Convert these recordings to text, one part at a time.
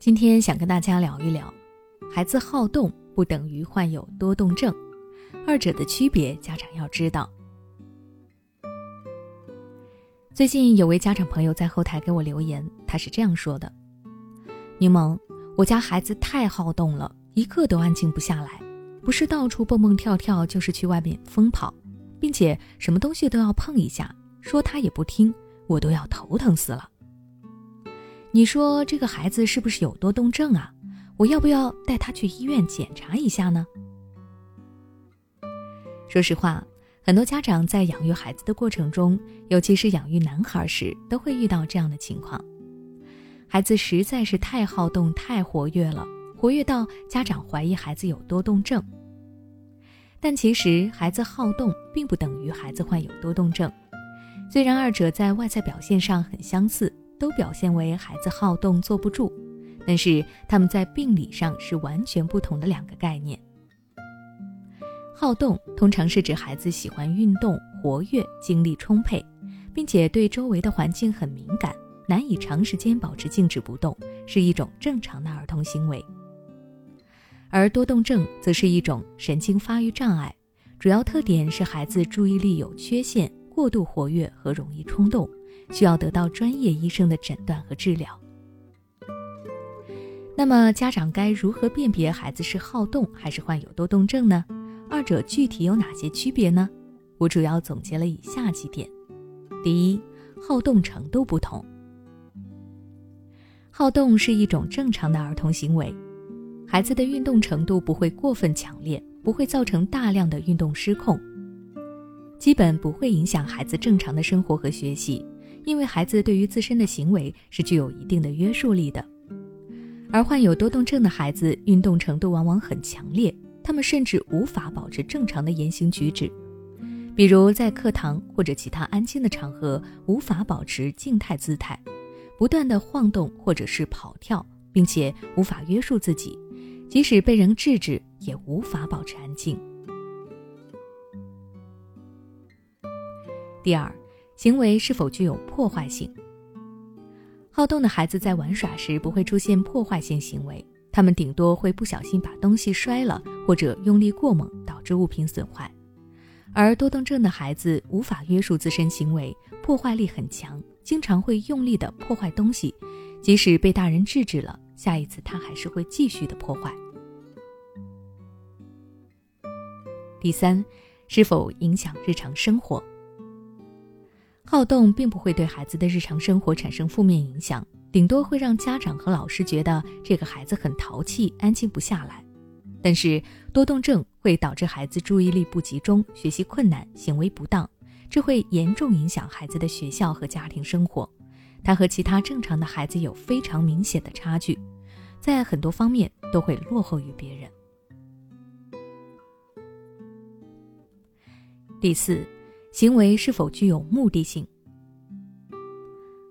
今天想跟大家聊一聊，孩子好动不等于患有多动症，二者的区别家长要知道。最近有位家长朋友在后台给我留言，他是这样说的：“柠檬，我家孩子太好动了，一刻都安静不下来，不是到处蹦蹦跳跳，就是去外面疯跑，并且什么东西都要碰一下，说他也不听，我都要头疼死了。你说这个孩子是不是有多动症啊？我要不要带他去医院检查一下呢？”说实话。很多家长在养育孩子的过程中，尤其是养育男孩时，都会遇到这样的情况：孩子实在是太好动、太活跃了，活跃到家长怀疑孩子有多动症。但其实，孩子好动并不等于孩子患有多动症。虽然二者在外在表现上很相似，都表现为孩子好动、坐不住，但是他们在病理上是完全不同的两个概念。好动通常是指孩子喜欢运动、活跃、精力充沛，并且对周围的环境很敏感，难以长时间保持静止不动，是一种正常的儿童行为。而多动症则是一种神经发育障碍，主要特点是孩子注意力有缺陷、过度活跃和容易冲动，需要得到专业医生的诊断和治疗。那么，家长该如何辨别孩子是好动还是患有多动症呢？二者具体有哪些区别呢？我主要总结了以下几点：第一，好动程度不同。好动是一种正常的儿童行为，孩子的运动程度不会过分强烈，不会造成大量的运动失控，基本不会影响孩子正常的生活和学习，因为孩子对于自身的行为是具有一定的约束力的。而患有多动症的孩子，运动程度往往很强烈。他们甚至无法保持正常的言行举止，比如在课堂或者其他安静的场合无法保持静态姿态，不断的晃动或者是跑跳，并且无法约束自己，即使被人制止也无法保持安静。第二，行为是否具有破坏性？好动的孩子在玩耍时不会出现破坏性行为。他们顶多会不小心把东西摔了，或者用力过猛导致物品损坏。而多动症的孩子无法约束自身行为，破坏力很强，经常会用力的破坏东西，即使被大人制止了，下一次他还是会继续的破坏。第三，是否影响日常生活？好动并不会对孩子的日常生活产生负面影响。顶多会让家长和老师觉得这个孩子很淘气，安静不下来。但是多动症会导致孩子注意力不集中、学习困难、行为不当，这会严重影响孩子的学校和家庭生活。他和其他正常的孩子有非常明显的差距，在很多方面都会落后于别人。第四，行为是否具有目的性？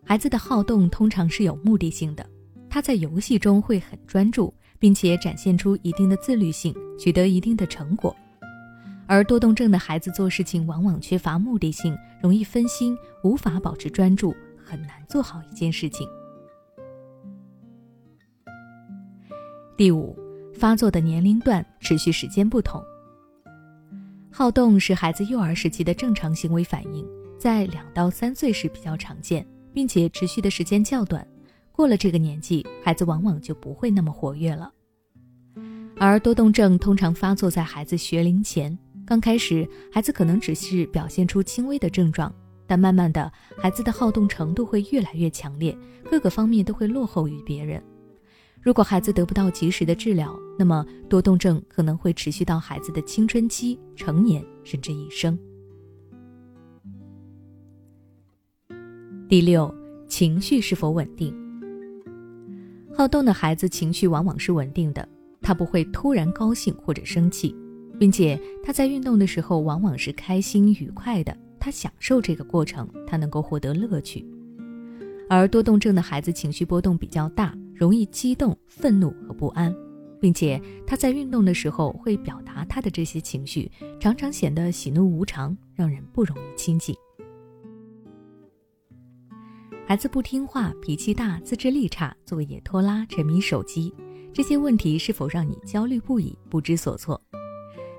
孩子的好动通常是有目的性的，他在游戏中会很专注，并且展现出一定的自律性，取得一定的成果。而多动症的孩子做事情往往缺乏目的性，容易分心，无法保持专注，很难做好一件事情。第五，发作的年龄段、持续时间不同。好动是孩子幼儿时期的正常行为反应，在两到三岁时比较常见。并且持续的时间较短，过了这个年纪，孩子往往就不会那么活跃了。而多动症通常发作在孩子学龄前，刚开始孩子可能只是表现出轻微的症状，但慢慢的，孩子的好动程度会越来越强烈，各个方面都会落后于别人。如果孩子得不到及时的治疗，那么多动症可能会持续到孩子的青春期、成年，甚至一生。第六，情绪是否稳定？好动的孩子情绪往往是稳定的，他不会突然高兴或者生气，并且他在运动的时候往往是开心愉快的，他享受这个过程，他能够获得乐趣。而多动症的孩子情绪波动比较大，容易激动、愤怒和不安，并且他在运动的时候会表达他的这些情绪，常常显得喜怒无常，让人不容易亲近。孩子不听话、脾气大、自制力差、作业拖拉、沉迷手机，这些问题是否让你焦虑不已、不知所措？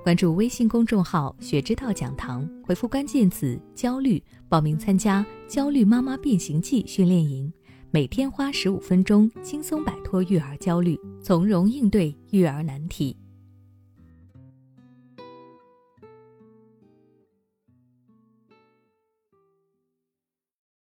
关注微信公众号“学之道讲堂”，回复关键词“焦虑”，报名参加“焦虑妈妈变形记”训练营，每天花十五分钟，轻松摆脱育儿焦虑，从容应对育儿难题。